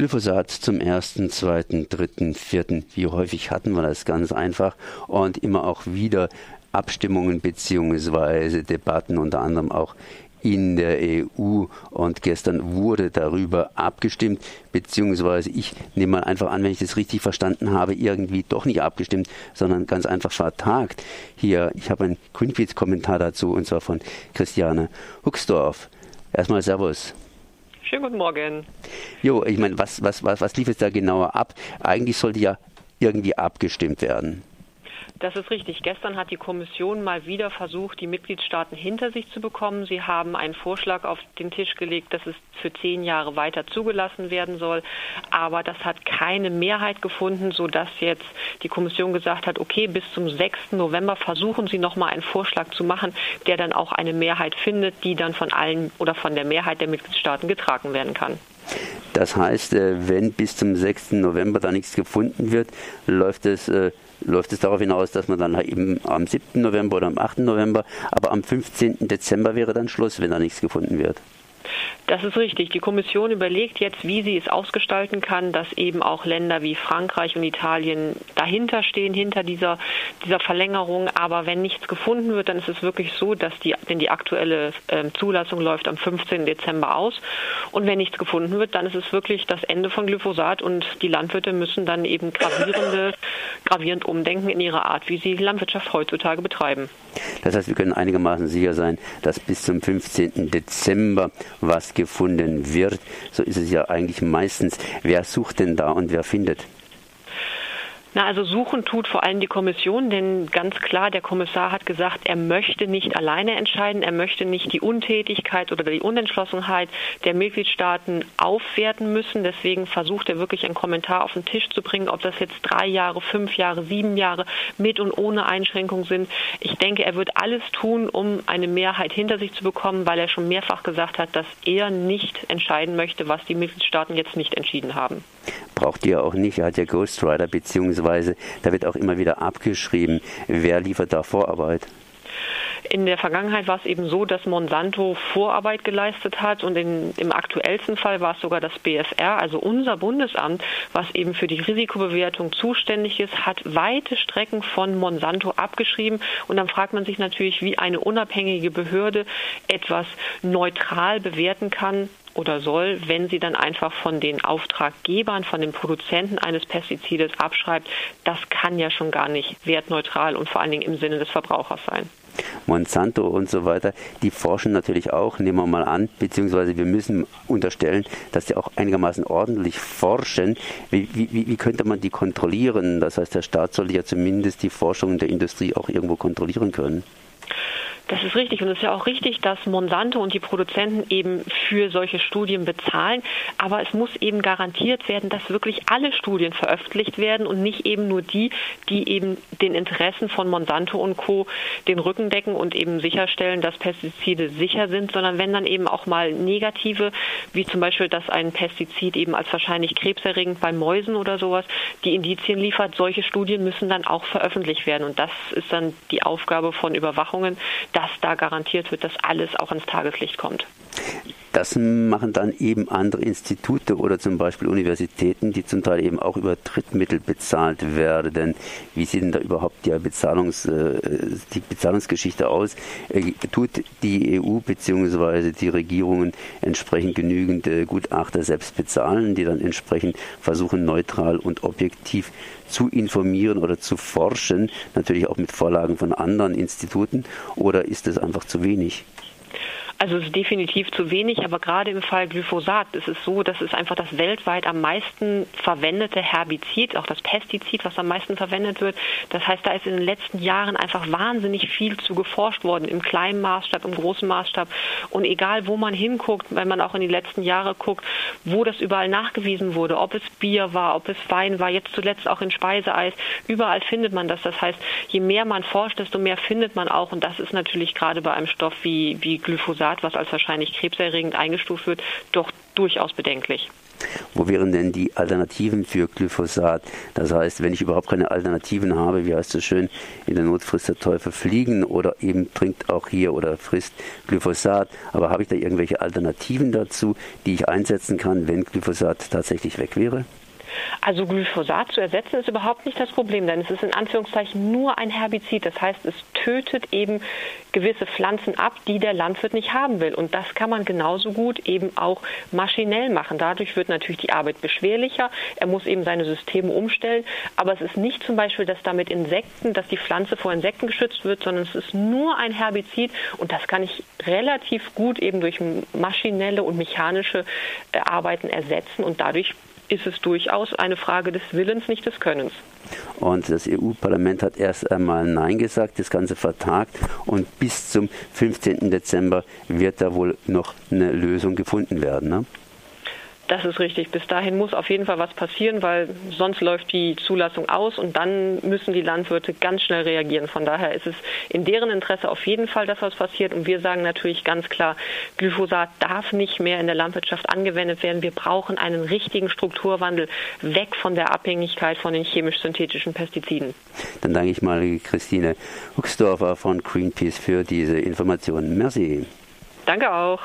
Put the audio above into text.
Glyphosat zum ersten, zweiten, dritten, vierten. Wie häufig hatten wir das ganz einfach und immer auch wieder Abstimmungen beziehungsweise Debatten, unter anderem auch in der EU und gestern wurde darüber abgestimmt, beziehungsweise ich nehme mal einfach an, wenn ich das richtig verstanden habe, irgendwie doch nicht abgestimmt, sondern ganz einfach vertagt. Hier, ich habe einen Greenpeace-Kommentar dazu und zwar von Christiane Huxdorf. Erstmal Servus. Schönen guten Morgen. Jo, ich meine, was, was, was, was lief jetzt da genauer ab? Eigentlich sollte ja irgendwie abgestimmt werden. Das ist richtig. Gestern hat die Kommission mal wieder versucht, die Mitgliedstaaten hinter sich zu bekommen. Sie haben einen Vorschlag auf den Tisch gelegt, dass es für zehn Jahre weiter zugelassen werden soll. Aber das hat keine Mehrheit gefunden, sodass jetzt die Kommission gesagt hat, okay, bis zum 6. November versuchen Sie noch mal einen Vorschlag zu machen, der dann auch eine Mehrheit findet, die dann von allen oder von der Mehrheit der Mitgliedstaaten getragen werden kann. Das heißt, äh, wenn bis zum 6. November da nichts gefunden wird, läuft es äh, läuft es darauf hinaus, dass man dann halt eben am 7. November oder am 8. November, aber am 15. Dezember wäre dann Schluss, wenn da nichts gefunden wird. Das ist richtig. Die Kommission überlegt jetzt, wie sie es ausgestalten kann, dass eben auch Länder wie Frankreich und Italien dahinter stehen, hinter dieser, dieser Verlängerung. Aber wenn nichts gefunden wird, dann ist es wirklich so, dass die, denn die aktuelle äh, Zulassung läuft am 15. Dezember aus. Und wenn nichts gefunden wird, dann ist es wirklich das Ende von Glyphosat und die Landwirte müssen dann eben gravierende, gravierend umdenken in ihrer Art, wie sie Landwirtschaft heutzutage betreiben. Das heißt, wir können einigermaßen sicher sein, dass bis zum 15. Dezember was gefunden wird. So ist es ja eigentlich meistens. Wer sucht denn da und wer findet? Na, also suchen tut vor allem die Kommission, denn ganz klar, der Kommissar hat gesagt, er möchte nicht alleine entscheiden, er möchte nicht die Untätigkeit oder die Unentschlossenheit der Mitgliedstaaten aufwerten müssen. Deswegen versucht er wirklich einen Kommentar auf den Tisch zu bringen, ob das jetzt drei Jahre, fünf Jahre, sieben Jahre mit und ohne Einschränkung sind. Ich denke, er wird alles tun, um eine Mehrheit hinter sich zu bekommen, weil er schon mehrfach gesagt hat, dass er nicht entscheiden möchte, was die Mitgliedstaaten jetzt nicht entschieden haben braucht ihr auch nicht. Er hat ja Ghostwriter, beziehungsweise da wird auch immer wieder abgeschrieben, wer liefert da Vorarbeit. In der Vergangenheit war es eben so, dass Monsanto Vorarbeit geleistet hat und in, im aktuellsten Fall war es sogar das BFR, also unser Bundesamt, was eben für die Risikobewertung zuständig ist, hat weite Strecken von Monsanto abgeschrieben. Und dann fragt man sich natürlich, wie eine unabhängige Behörde etwas neutral bewerten kann, oder soll, wenn sie dann einfach von den Auftraggebern, von den Produzenten eines Pestizides abschreibt, das kann ja schon gar nicht wertneutral und vor allen Dingen im Sinne des Verbrauchers sein. Monsanto und so weiter, die forschen natürlich auch, nehmen wir mal an, beziehungsweise wir müssen unterstellen, dass sie auch einigermaßen ordentlich forschen. Wie, wie, wie könnte man die kontrollieren? Das heißt, der Staat sollte ja zumindest die Forschung der Industrie auch irgendwo kontrollieren können. Das ist richtig und es ist ja auch richtig, dass Monsanto und die Produzenten eben für solche Studien bezahlen. Aber es muss eben garantiert werden, dass wirklich alle Studien veröffentlicht werden und nicht eben nur die, die eben den Interessen von Monsanto und Co. den Rücken decken und eben sicherstellen, dass Pestizide sicher sind, sondern wenn dann eben auch mal negative, wie zum Beispiel, dass ein Pestizid eben als wahrscheinlich krebserregend bei Mäusen oder sowas die Indizien liefert, solche Studien müssen dann auch veröffentlicht werden. Und das ist dann die Aufgabe von Überwachungen, dass da garantiert wird, dass alles auch ins Tageslicht kommt. Das machen dann eben andere Institute oder zum Beispiel Universitäten, die zum Teil eben auch über Drittmittel bezahlt werden. Wie sieht denn da überhaupt die, Bezahlungs, äh, die Bezahlungsgeschichte aus? Äh, tut die EU bzw. die Regierungen entsprechend genügend äh, Gutachter selbst bezahlen, die dann entsprechend versuchen, neutral und objektiv zu informieren oder zu forschen, natürlich auch mit Vorlagen von anderen Instituten, oder ist es einfach zu wenig? Also es ist definitiv zu wenig, aber gerade im Fall Glyphosat ist es so, dass es einfach das weltweit am meisten verwendete Herbizid, auch das Pestizid, was am meisten verwendet wird. Das heißt, da ist in den letzten Jahren einfach wahnsinnig viel zu geforscht worden, im kleinen Maßstab, im großen Maßstab. Und egal, wo man hinguckt, wenn man auch in die letzten Jahre guckt, wo das überall nachgewiesen wurde, ob es Bier war, ob es Wein war, jetzt zuletzt auch in Speiseeis, überall findet man das. Das heißt, je mehr man forscht, desto mehr findet man auch. Und das ist natürlich gerade bei einem Stoff wie, wie Glyphosat was als wahrscheinlich krebserregend eingestuft wird, doch durchaus bedenklich. Wo wären denn die Alternativen für Glyphosat? Das heißt, wenn ich überhaupt keine Alternativen habe, wie heißt es schön, in der Not frisst der Teufel fliegen oder eben trinkt auch hier oder frisst Glyphosat. Aber habe ich da irgendwelche Alternativen dazu, die ich einsetzen kann, wenn Glyphosat tatsächlich weg wäre? Also Glyphosat zu ersetzen ist überhaupt nicht das Problem, denn es ist in Anführungszeichen nur ein Herbizid. Das heißt, es tötet eben gewisse Pflanzen ab, die der Landwirt nicht haben will. Und das kann man genauso gut eben auch maschinell machen. Dadurch wird natürlich die Arbeit beschwerlicher. Er muss eben seine Systeme umstellen. Aber es ist nicht zum Beispiel, dass damit Insekten, dass die Pflanze vor Insekten geschützt wird, sondern es ist nur ein Herbizid. Und das kann ich relativ gut eben durch maschinelle und mechanische äh, Arbeiten ersetzen. Und dadurch ist es durchaus eine Frage des Willens, nicht des Könnens. Und das EU-Parlament hat erst einmal Nein gesagt, das Ganze vertagt und bis zum 15. Dezember wird da wohl noch eine Lösung gefunden werden. Ne? Das ist richtig. Bis dahin muss auf jeden Fall was passieren, weil sonst läuft die Zulassung aus und dann müssen die Landwirte ganz schnell reagieren. Von daher ist es in deren Interesse auf jeden Fall, dass was passiert. Und wir sagen natürlich ganz klar, Glyphosat darf nicht mehr in der Landwirtschaft angewendet werden. Wir brauchen einen richtigen Strukturwandel weg von der Abhängigkeit von den chemisch-synthetischen Pestiziden. Dann danke ich mal Christine Huxdorfer von Greenpeace für diese Informationen. Merci. Danke auch.